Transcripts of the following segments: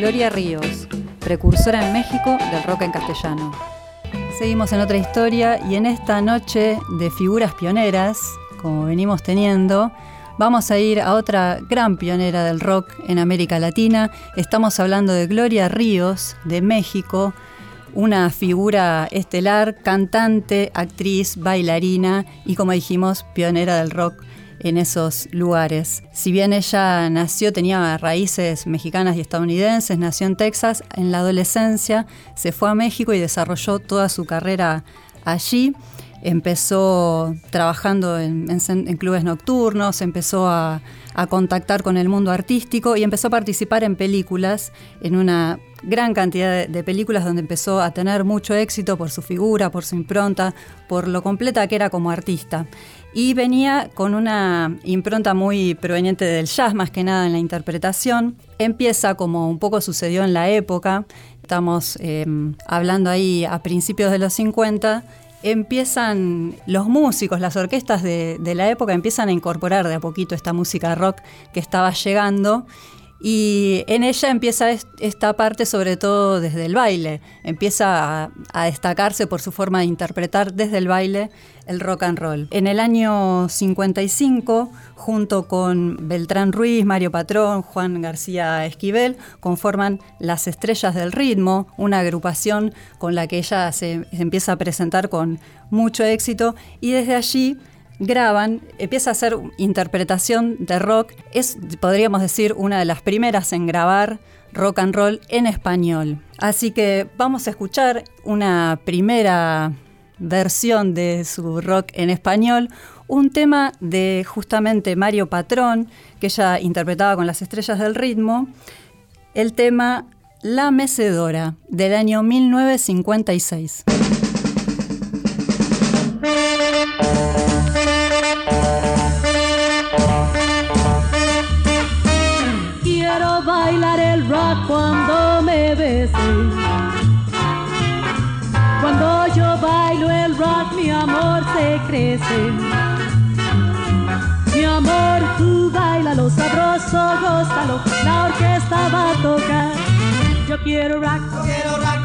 Gloria Ríos, precursora en México del rock en castellano. Seguimos en otra historia y en esta noche de figuras pioneras, como venimos teniendo, vamos a ir a otra gran pionera del rock en América Latina. Estamos hablando de Gloria Ríos, de México, una figura estelar, cantante, actriz, bailarina y, como dijimos, pionera del rock en esos lugares. Si bien ella nació, tenía raíces mexicanas y estadounidenses, nació en Texas, en la adolescencia se fue a México y desarrolló toda su carrera allí. Empezó trabajando en, clubes nocturnos, empezó a, contactar con el mundo artístico y empezó a participar en películas, en una gran cantidad de, películas donde empezó a tener mucho éxito por su figura, por su impronta, por lo completa que era como artista. Y venía con una impronta muy proveniente del jazz, más que nada en la interpretación. Empieza como un poco sucedió en la época, estamos em, hablando ahí a principios de los 50, empiezan los músicos, las orquestas de, de, la época empiezan a incorporar de a poquito esta música rock que estaba llegando y en ella empieza esta parte sobre todo desde el baile, empieza a, destacarse por su forma de interpretar desde el baile el rock and roll. En el año 55, junto con Beltrán Ruiz, Mario Patrón, Juan García Esquivel, conforman Las Estrellas del Ritmo, una agrupación con la que ella se empieza a presentar con mucho éxito y desde allí graban, empieza a hacer interpretación de rock. Es, podríamos decir, una de las primeras en grabar rock and roll en español. Así que vamos a escuchar una primera versión de su rock en español, un tema de justamente Mario Patrón, que ella interpretaba con las estrellas del ritmo, el tema La Mecedora, del año 1956. Mi amor, tú baila lo sabroso, gózalo, la orquesta va a tocar. Yo quiero rock,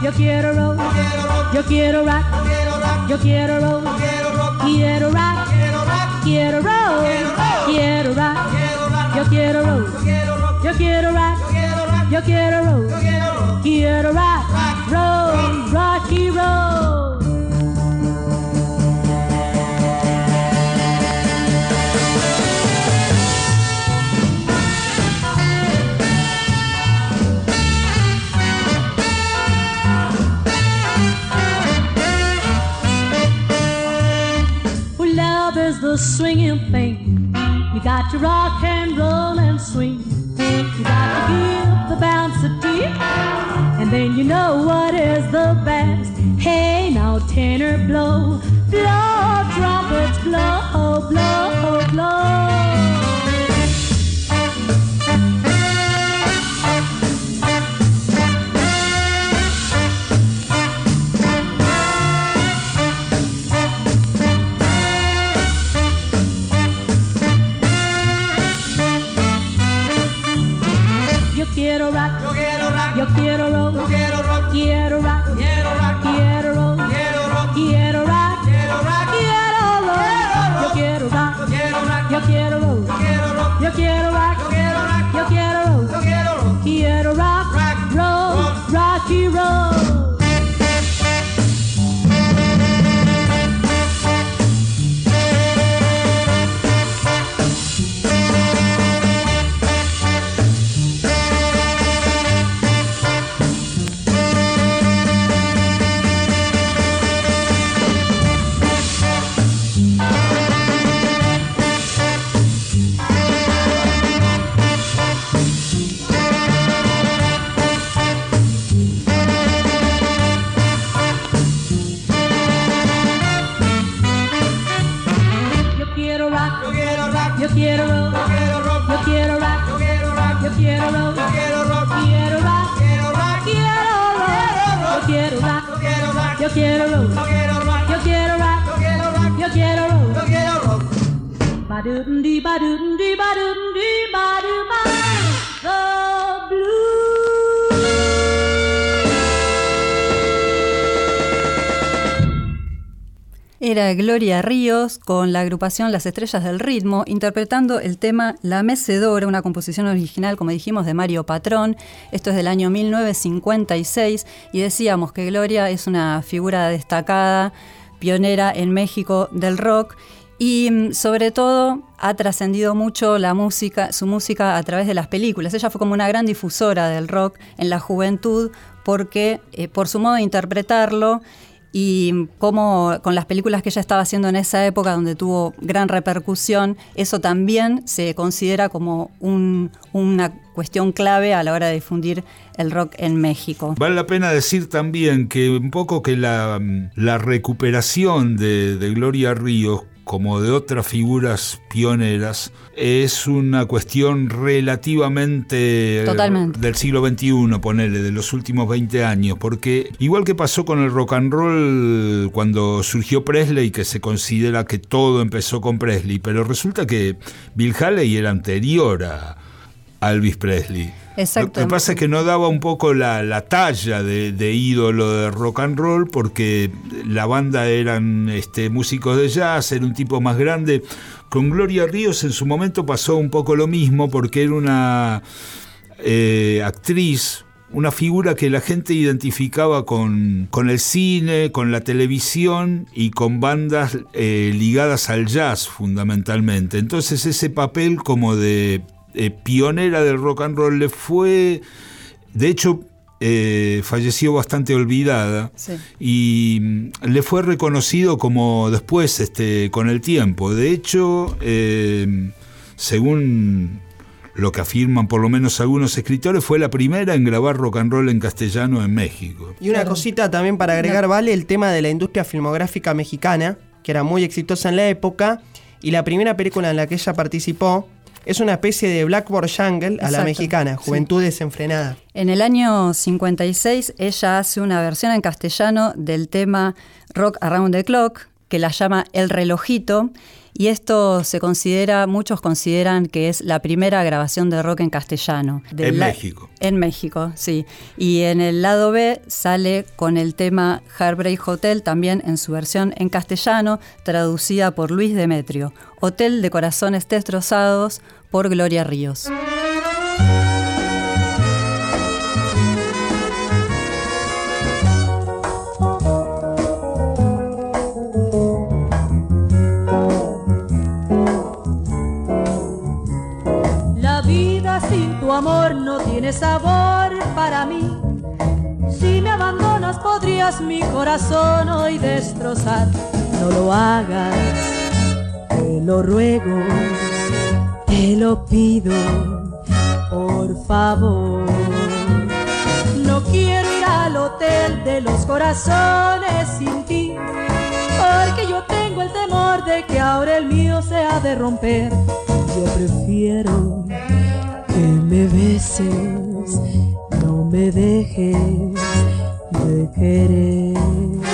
yo quiero rock, yo quiero rock, yo quiero rock, quiero rock, quiero rock, quiero rock, yo quiero rock. Yo quiero rock, yo quiero roll, quiero rock, the swinging thing. You got to rock and roll and swing. You got to give the bounce a tip, and then you know what is the best. Hey, now tenor blow, blow, quiero rock, yo quiero rock, yo quiero rock, yo quiero rock, yo quiero rock, yo quiero rock, quiero rock, quiero rock, quiero rock, yo quiero rock, yo quiero rock, yo quiero rock, yo quiero rock, yo quiero rock, yo quiero rock, yo quiero rock, ba doo dee ba doo dee ba doo dee ba doo ba Era Gloria Ríos con la agrupación Las Estrellas del Ritmo, interpretando el tema La Mecedora, una composición original, como dijimos, de Mario Patrón. Esto es del año 1956 y decíamos que Gloria es una figura destacada, pionera en México del rock y mm, sobre todo ha trascendido mucho la música, su música a través de las películas. Ella fue como una gran difusora del rock en la juventud porque eh, por su modo de interpretarlo y cómo con las películas que ella estaba haciendo en esa época donde tuvo gran repercusión, eso también se considera como una cuestión clave a la hora de difundir el rock en México. Vale la pena decir también que un poco que la, recuperación de, de Gloria Ríos como de otras figuras pioneras, es una cuestión relativamente del siglo XXI, ponele, de los últimos 20 años, porque igual que pasó con el rock and roll cuando surgió Presley, que se considera que todo empezó con Presley, pero resulta que Bill Haley era anterior a Elvis Presley. Lo que pasa es que no daba un poco la, talla de, ídolo de rock and roll porque la banda eran este, músicos de jazz, era un tipo más grande. Con Gloria Ríos en su momento pasó un poco lo mismo porque era una eh, actriz, una figura que la gente identificaba con, con, el cine, con la televisión y con bandas eh, ligadas al jazz fundamentalmente. Entonces ese papel como de eh, pionera del rock and roll, le fue, de hecho, eh, falleció bastante olvidada y mm, le fue reconocido como después, este, con el tiempo. De hecho, eh, según lo que afirman por lo menos algunos escritores, fue la primera en grabar rock and roll en castellano en México. Y una cosita también para agregar, vale, el tema de la industria filmográfica mexicana, que era muy exitosa en la época, y la primera película en la que ella participó es una especie de Blackboard Jungle a la mexicana, Juventud Desenfrenada. En el año 56 ella hace una versión en castellano del tema Rock Around the Clock, que la llama El relojito, y esto se considera, muchos consideran que es la primera grabación de rock en castellano. en México. En México, sí. Y en el lado B sale con el tema Heartbreak Hotel, también en su versión en castellano, traducida por Luis Demetrio. Hotel de Corazones Destrozados por Gloria Ríos. Amor no tiene sabor para mí. Si me abandonas podrías mi corazón hoy destrozar. No lo hagas, te lo ruego, te lo pido, por favor. No quiero ir al hotel de los corazones sin ti, porque yo tengo el temor de que ahora el mío se ha de romper. Yo prefiero que me beses, no me dejes de querer.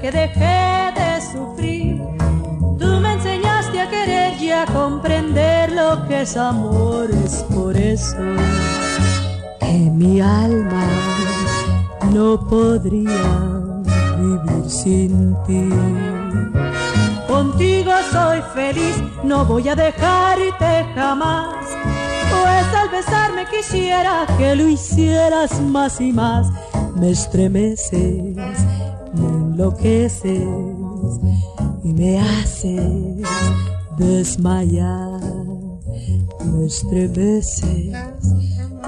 Que dejé de sufrir. Tú me enseñaste a querer y a comprender lo que es amor. Es por eso que mi alma no podría vivir sin ti. Contigo soy feliz, no voy a dejarte jamás. Pues al besarme quisiera que lo hicieras más y más. Me estremeces enloqueces y me haces desmayar. Me estremeces,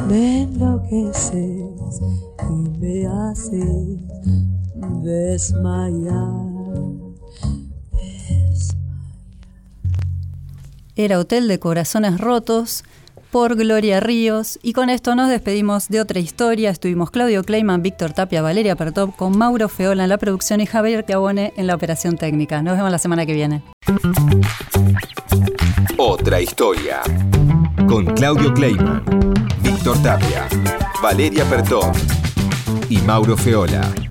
me enloqueces y me haces desmayar. Era Hotel de Corazones Rotos por Gloria Ríos. Y con esto nos despedimos de otra historia. Estuvimos Claudio Kleiman, Víctor Tapia, Valeria Pertop, con Mauro Feola en la producción y Javier Cabone en la operación técnica. Nos vemos la semana que viene. Otra historia. Con Claudio Kleiman, Víctor Tapia, Valeria Pertop y Mauro Feola.